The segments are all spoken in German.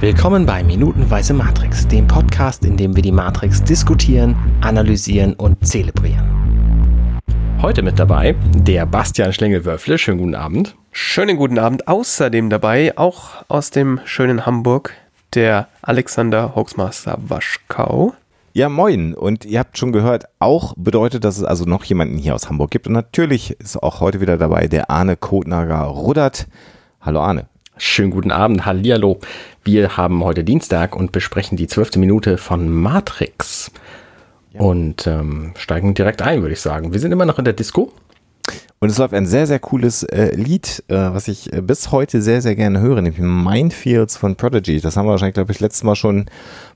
Willkommen bei Minutenweise Matrix, dem Podcast, in dem wir die Matrix diskutieren, analysieren und zelebrieren. Heute mit dabei der Bastian Schlengel-Wölfle. Schönen guten Abend. Schönen guten Abend. Außerdem dabei, auch aus dem schönen Hamburg, der Alexander Hoaxmaster Waschkau. Ja, moin. Und ihr habt schon gehört, auch bedeutet, dass es also noch jemanden hier aus Hamburg gibt. Und natürlich ist auch heute wieder dabei der Arne Kotnager Ruddert. Hallo Arne. Schönen guten Abend, hallihallo. Wir haben heute Dienstag und besprechen die zwölfte Minute von Matrix. Ja. Und ähm, steigen direkt ein, würde ich sagen. Wir sind immer noch in der Disco. Und es läuft ein sehr, sehr cooles äh, Lied, äh, was ich äh, bis heute sehr, sehr gerne höre, nämlich Minefields von Prodigy. Das haben wir wahrscheinlich, glaube ich, letztes Mal schon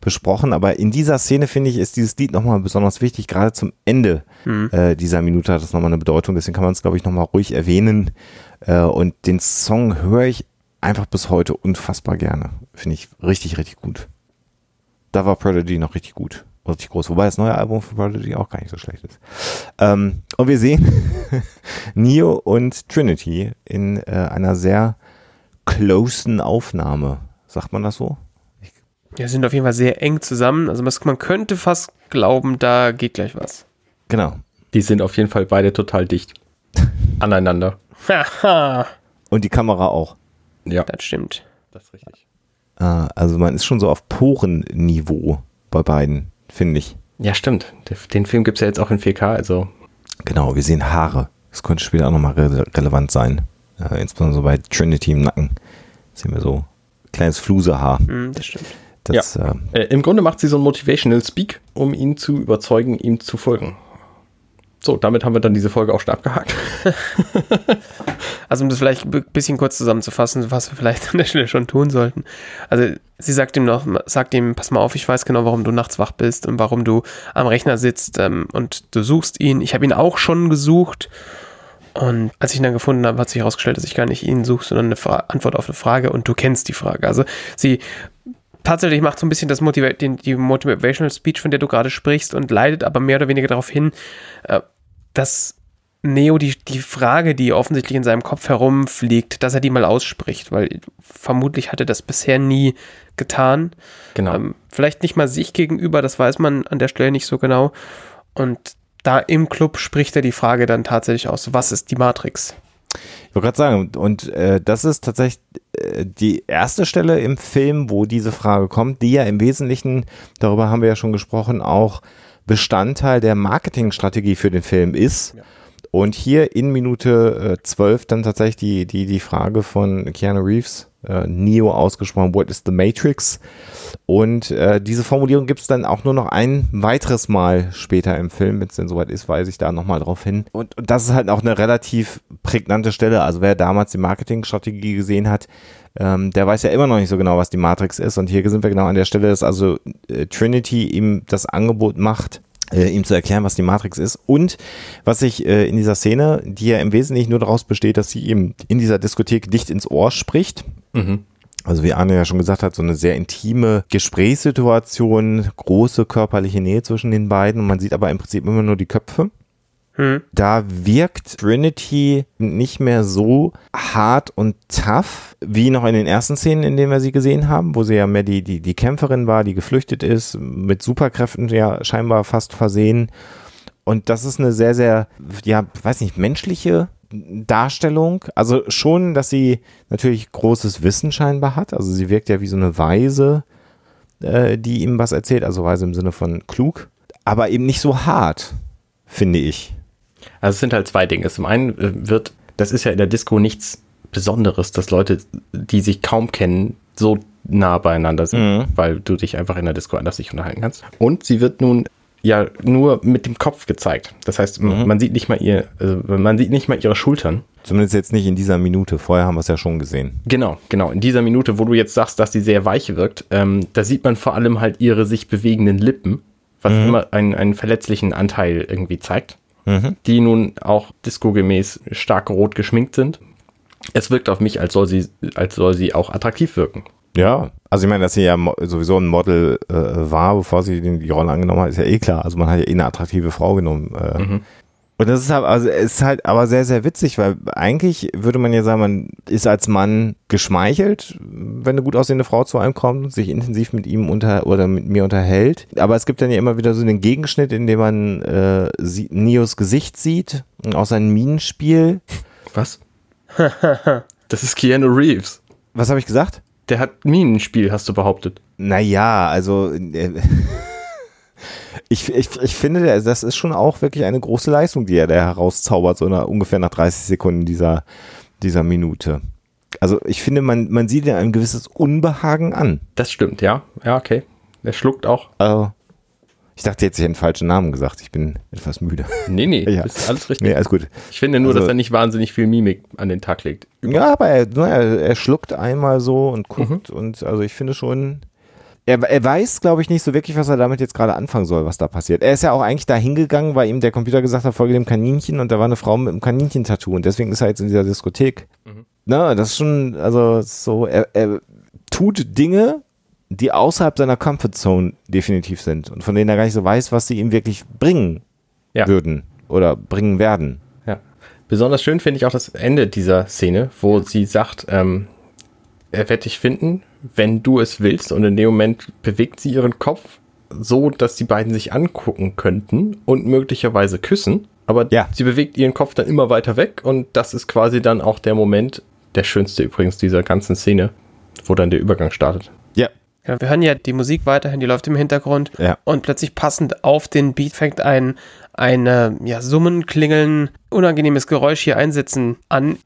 besprochen. Aber in dieser Szene, finde ich, ist dieses Lied nochmal besonders wichtig. Gerade zum Ende mhm. äh, dieser Minute hat es nochmal eine Bedeutung. Deswegen kann man es, glaube ich, nochmal ruhig erwähnen. Äh, und den Song höre ich einfach bis heute unfassbar gerne. Finde ich richtig, richtig gut. Da war Prodigy noch richtig gut. Richtig groß. Wobei das neue Album von Prodigy auch gar nicht so schlecht ist. Ähm, und wir sehen Neo und Trinity in äh, einer sehr closen Aufnahme. Sagt man das so? Ja, sind auf jeden Fall sehr eng zusammen. Also man könnte fast glauben, da geht gleich was. Genau. Die sind auf jeden Fall beide total dicht aneinander. und die Kamera auch. Ja. Das stimmt. Das ist richtig. Ah, also man ist schon so auf Porenniveau bei beiden, finde ich. Ja, stimmt. Den Film gibt es ja jetzt auch in 4K, also. Genau, wir sehen Haare. Das könnte später auch nochmal re relevant sein. Äh, insbesondere so bei Trinity im Nacken sehen wir so kleines Flusehaar. Mm, das stimmt. Das, ja. äh, äh, Im Grunde macht sie so ein Motivational Speak, um ihn zu überzeugen, ihm zu folgen. So, damit haben wir dann diese Folge auch schon abgehakt. also um das vielleicht ein bisschen kurz zusammenzufassen, was wir vielleicht an der Stelle schon tun sollten. Also sie sagt ihm noch, sagt ihm, pass mal auf, ich weiß genau, warum du nachts wach bist und warum du am Rechner sitzt ähm, und du suchst ihn. Ich habe ihn auch schon gesucht. Und als ich ihn dann gefunden habe, hat sich herausgestellt, dass ich gar nicht ihn suche, sondern eine Fra Antwort auf eine Frage und du kennst die Frage. Also sie tatsächlich macht so ein bisschen das Motiva die, die Motivational Speech, von der du gerade sprichst und leidet aber mehr oder weniger darauf hin, äh, dass Neo die, die Frage, die offensichtlich in seinem Kopf herumfliegt, dass er die mal ausspricht, weil vermutlich hat er das bisher nie getan. Genau. Ähm, vielleicht nicht mal sich gegenüber, das weiß man an der Stelle nicht so genau. Und da im Club spricht er die Frage dann tatsächlich aus, was ist die Matrix? Ich wollte gerade sagen, und äh, das ist tatsächlich äh, die erste Stelle im Film, wo diese Frage kommt, die ja im Wesentlichen, darüber haben wir ja schon gesprochen, auch Bestandteil der Marketingstrategie für den Film ist. Ja. Und hier in Minute äh, 12 dann tatsächlich die, die, die Frage von Keanu Reeves, äh, Neo ausgesprochen, what is the Matrix? Und äh, diese Formulierung gibt es dann auch nur noch ein weiteres Mal später im Film, wenn es denn soweit ist, weise ich da nochmal drauf hin. Und, und das ist halt auch eine relativ prägnante Stelle. Also wer damals die Marketingstrategie gesehen hat, ähm, der weiß ja immer noch nicht so genau, was die Matrix ist. Und hier sind wir genau an der Stelle, dass also äh, Trinity ihm das Angebot macht, äh, ihm zu erklären, was die Matrix ist. Und was sich äh, in dieser Szene, die ja im Wesentlichen nur daraus besteht, dass sie ihm in dieser Diskothek dicht ins Ohr spricht. Mhm. Also wie Arne ja schon gesagt hat, so eine sehr intime Gesprächssituation, große körperliche Nähe zwischen den beiden und man sieht aber im Prinzip immer nur die Köpfe. Hm. Da wirkt Trinity nicht mehr so hart und tough wie noch in den ersten Szenen, in denen wir sie gesehen haben, wo sie ja mehr die, die, die Kämpferin war, die geflüchtet ist, mit Superkräften ja scheinbar fast versehen. Und das ist eine sehr, sehr, ja, weiß nicht, menschliche Darstellung. Also schon, dass sie natürlich großes Wissen scheinbar hat. Also sie wirkt ja wie so eine Weise, äh, die ihm was erzählt. Also Weise im Sinne von klug. Aber eben nicht so hart, finde ich. Also es sind halt zwei Dinge. Zum einen äh, wird, das ist ja in der Disco nichts Besonderes, dass Leute, die sich kaum kennen, so nah beieinander sind, mhm. weil du dich einfach in der Disco anders nicht unterhalten kannst. Und sie wird nun ja nur mit dem Kopf gezeigt. Das heißt, mhm. man sieht nicht mal ihr, also man sieht nicht mal ihre Schultern. Zumindest jetzt nicht in dieser Minute. Vorher haben wir es ja schon gesehen. Genau, genau. In dieser Minute, wo du jetzt sagst, dass sie sehr weich wirkt, ähm, da sieht man vor allem halt ihre sich bewegenden Lippen, was mhm. immer einen, einen verletzlichen Anteil irgendwie zeigt mhm. die nun auch discogemäß stark rot geschminkt sind. Es wirkt auf mich, als soll sie, als soll sie auch attraktiv wirken. Ja, also ich meine, dass sie ja sowieso ein Model äh, war, bevor sie die, die Rolle angenommen hat, ist ja eh klar. Also man hat ja eh eine attraktive Frau genommen. Äh, mhm. Und das ist halt, also ist halt aber sehr, sehr witzig, weil eigentlich würde man ja sagen, man ist als Mann geschmeichelt, wenn eine gut aussehende Frau zu einem kommt und sich intensiv mit ihm unter oder mit mir unterhält. Aber es gibt dann ja immer wieder so den Gegenschnitt, in dem man äh, sie, Nios Gesicht sieht und auch sein Minenspiel. Was? das ist Keanu Reeves. Was habe ich gesagt? Der hat Minenspiel, hast du behauptet. Naja, also äh, ich, ich, ich finde, das ist schon auch wirklich eine große Leistung, die er da herauszaubert, so nach, ungefähr nach 30 Sekunden dieser, dieser Minute. Also ich finde, man, man sieht ja ein gewisses Unbehagen an. Das stimmt, ja. Ja, okay. Er schluckt auch. Also, ich dachte jetzt, ich hätte einen falschen Namen gesagt. Ich bin etwas müde. Nee, nee, Ja. ist alles richtig. Nee, alles gut. Ich finde nur, Also- dass er nicht wahnsinnig viel Mimik an den Tag legt. Ja, aber er, er, er schluckt einmal so und guckt Mhm. und also ich finde schon, er, er weiß, glaube ich, nicht so wirklich, was er damit jetzt gerade anfangen soll, was da passiert. Er ist ja auch eigentlich da hingegangen, weil ihm der Computer gesagt hat, folge dem Kaninchen und da war eine Frau mit einem Kaninchen-Tattoo und deswegen ist er jetzt in dieser Diskothek. Mhm. Na, das ist schon, also so, er, er tut Dinge, die außerhalb seiner Comfortzone definitiv sind und von denen er gar nicht so weiß, was sie ihm wirklich bringen Ja. würden oder bringen werden. Ja. Besonders schön finde ich auch das Ende dieser Szene, wo sie sagt, ähm, er wird dich finden, wenn du es willst. Und in dem Moment bewegt sie ihren Kopf so, dass die beiden sich angucken könnten und möglicherweise küssen. Aber Ja. sie bewegt ihren Kopf dann immer weiter weg und das ist quasi dann auch der Moment, der schönste übrigens dieser ganzen Szene, wo dann der Übergang startet. Ja, Ja, wir hören ja die Musik weiterhin, die läuft im Hintergrund. Ja. Und plötzlich passend auf den Beat fängt ein, ein äh, ja, Summen, Klingeln, unangenehmes Geräusch hier einsetzen an.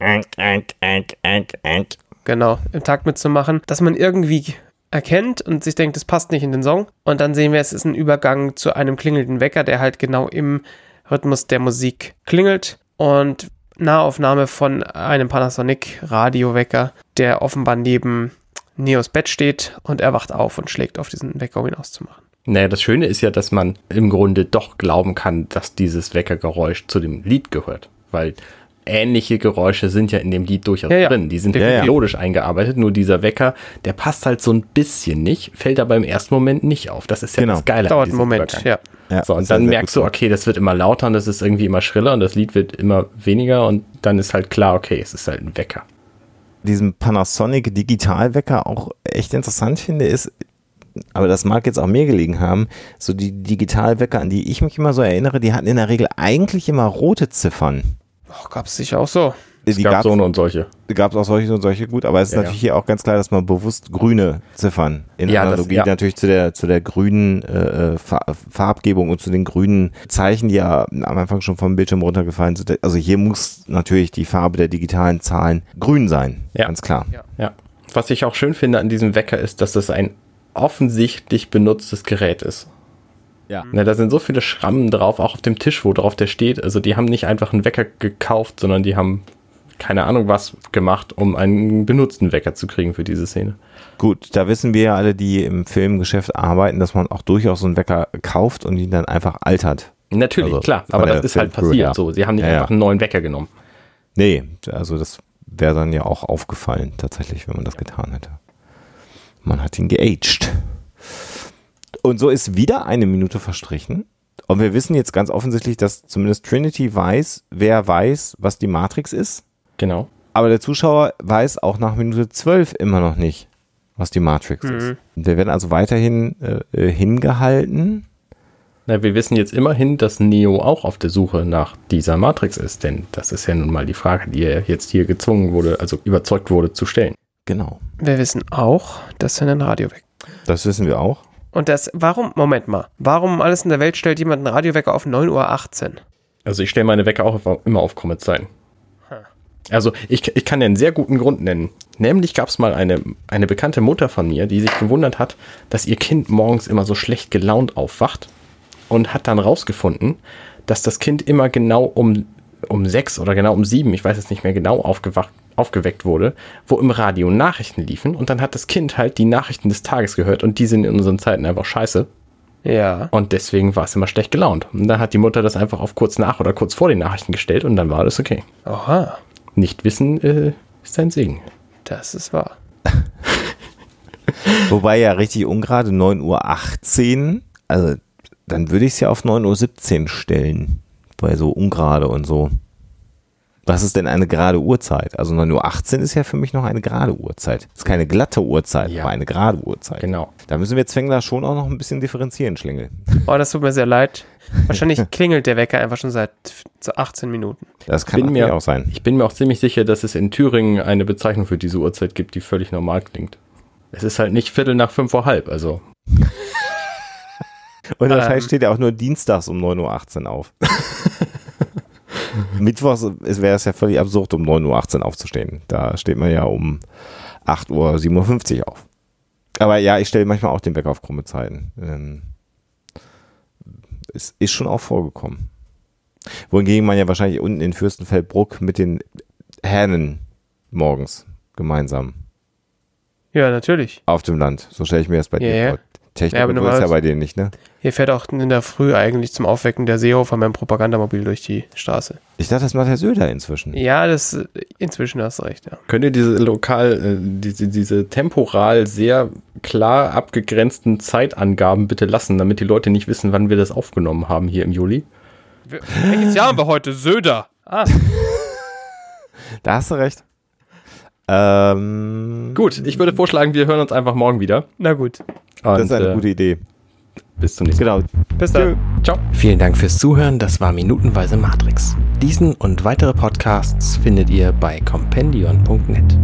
Genau, im Takt mitzumachen, dass man irgendwie erkennt und sich denkt, das passt nicht in den Song. Und dann sehen wir, es ist ein Übergang zu einem klingelnden Wecker, der halt genau im Rhythmus der Musik klingelt. Und Nahaufnahme von einem Panasonic Radiowecker, der offenbar neben Neos Bett steht und er wacht auf und schlägt auf diesen Wecker, um ihn auszumachen. Naja, das Schöne ist ja, dass man im Grunde doch glauben kann, dass dieses Weckergeräusch zu dem Lied gehört. Weil ähnliche Geräusche sind ja in dem Lied durchaus Ja, ja. drin. Die sind Ja, ja. melodisch eingearbeitet, nur dieser Wecker, der passt halt so ein bisschen nicht, fällt aber im ersten Moment nicht auf. Das ist ja Genau. das Geile. Dauert einen Moment, Übergang. ja. ja. So, und sehr, dann sehr merkst du, okay, das wird immer lauter und das ist irgendwie immer schriller und das Lied wird immer weniger und dann ist halt klar, okay, es ist halt ein Wecker. diesen Panasonic Digitalwecker auch echt interessant finde, ist, aber das mag jetzt auch mir gelegen haben, so die Digitalwecker, an die ich mich immer so erinnere, die hatten in der Regel eigentlich immer rote Ziffern. Gab es sicher auch so. Es die gab gab so eine und solche. es auch solche und solche gut, aber es ist Ja, natürlich hier auch ganz klar, dass man bewusst grüne Ziffern in Ja, das- Analogie ja. natürlich zu der zu der grünen äh, Fa- Farbgebung und zu den grünen Zeichen, die ja am Anfang schon vom Bildschirm runtergefallen sind. Also hier muss natürlich die Farbe der digitalen Zahlen grün sein, Ja. ganz klar. Ja. Ja. Was ich auch schön finde an diesem Wecker ist, dass das ein offensichtlich benutztes Gerät ist. Ja. Ne, da sind so viele Schrammen drauf, auch auf dem Tisch, wo drauf der steht. Also die haben nicht einfach einen Wecker gekauft, sondern die haben keine Ahnung was gemacht, um einen benutzten Wecker zu kriegen für diese Szene. Gut, da wissen wir ja alle, die im Filmgeschäft arbeiten, dass man auch durchaus so einen Wecker kauft und ihn dann einfach altert. Natürlich, Also, klar, aber das ist halt passiert her. so. Sie haben nicht Ja, ja. einfach einen neuen Wecker genommen. Nee, also das wäre dann ja auch aufgefallen, tatsächlich, wenn man das getan hätte. Man hat ihn geaged. Und so ist wieder eine Minute verstrichen. Und wir wissen jetzt ganz offensichtlich, dass zumindest Trinity weiß, wer weiß, was die Matrix ist. Genau. Aber der Zuschauer weiß auch nach Minute 12 immer noch nicht, was die Matrix ist. Und wir werden also weiterhin äh, äh, hingehalten. Na, wir wissen jetzt immerhin, dass Neo auch auf der Suche nach dieser Matrix ist, denn das ist ja nun mal die Frage, die er jetzt hier gezwungen wurde, also überzeugt wurde zu stellen. Genau. Wir wissen auch, dass er einen Radiowecker. Das wissen wir auch. Und das, warum, Moment mal, warum alles in der Welt stellt jemand einen Radiowecker auf 9.18 Uhr? Also ich stelle meine Wecker auch auf, immer auf Comet-Zeiten. Also ich, ich kann einen sehr guten Grund nennen. Nämlich gab es mal eine, eine bekannte Mutter von mir, die sich gewundert hat, dass ihr Kind morgens immer so schlecht gelaunt aufwacht und hat dann rausgefunden, dass das Kind immer genau um, um sechs oder genau um sieben, ich weiß jetzt nicht mehr genau, aufgewacht, aufgeweckt wurde, wo im Radio Nachrichten liefen und dann hat das Kind halt die Nachrichten des Tages gehört und die sind in unseren Zeiten einfach scheiße. Ja. Und deswegen war es immer schlecht gelaunt. Und dann hat die Mutter das einfach auf kurz nach oder kurz vor den Nachrichten gestellt und dann war alles okay. Oha, Nicht wissen äh, ist ein Segen. das ist wahr. Wobei ja richtig ungerade 9.18 Uhr, also dann würde ich es ja auf 9.17 Uhr stellen. bei so ungerade und so. Was ist denn eine gerade Uhrzeit? Also 9.18 Uhr ist ja für mich noch eine gerade Uhrzeit. Ist keine glatte Uhrzeit, Ja. aber eine gerade Uhrzeit. Genau. Da müssen wir Zwängler schon auch noch ein bisschen differenzieren, Schlingel. Oh, das tut mir sehr leid. Wahrscheinlich klingelt der Wecker einfach schon seit 18 Minuten. Das kann Bin mir- auch sein. Ich bin mir auch ziemlich sicher, dass es in Thüringen eine Bezeichnung für diese Uhrzeit gibt, die völlig normal klingt. Es ist halt nicht Viertel nach fünf vor halb, also. Und der Ähm. Steht ja auch nur dienstags um 9.18 Uhr auf. Mittwochs es wäre es ja völlig absurd, um 9.18 Uhr aufzustehen. Da steht man ja um 8.57 Uhr auf. Aber ja, ich stelle manchmal auch den Wecker auf krumme Zeiten. Ähm, es ist schon auch vorgekommen. Wohingegen man ja wahrscheinlich unten in Fürstenfeldbruck mit den Hähnen morgens gemeinsam Ja, natürlich. auf dem Land. So stelle ich mir das bei Ja, dir ja. vor. Technik Ja, aber und so ist ja bei denen nicht, ne? Hier fährt auch in der Früh eigentlich zum Aufwecken der Seehofer mit dem Propagandamobil durch die Straße. Ich dachte, das macht Herr Söder inzwischen. Ja, das inzwischen hast du recht, ja. Könnt ihr diese lokal, äh, diese, diese temporal sehr klar abgegrenzten Zeitangaben bitte lassen, damit die Leute nicht wissen, wann wir das aufgenommen haben hier im Juli? Welches Jahr haben wir heute? Söder. Ah, Da hast du recht. Ähm, Gut, ich würde vorschlagen, wir hören uns einfach morgen wieder. na gut. Und, das ist eine äh, gute Idee. Bis zum nächsten Mal. Genau. Bis dann. Ciao. Vielen Dank fürs Zuhören. Das war Minutenweise Matrix. Diesen und weitere Podcasts findet ihr bei compendion.net.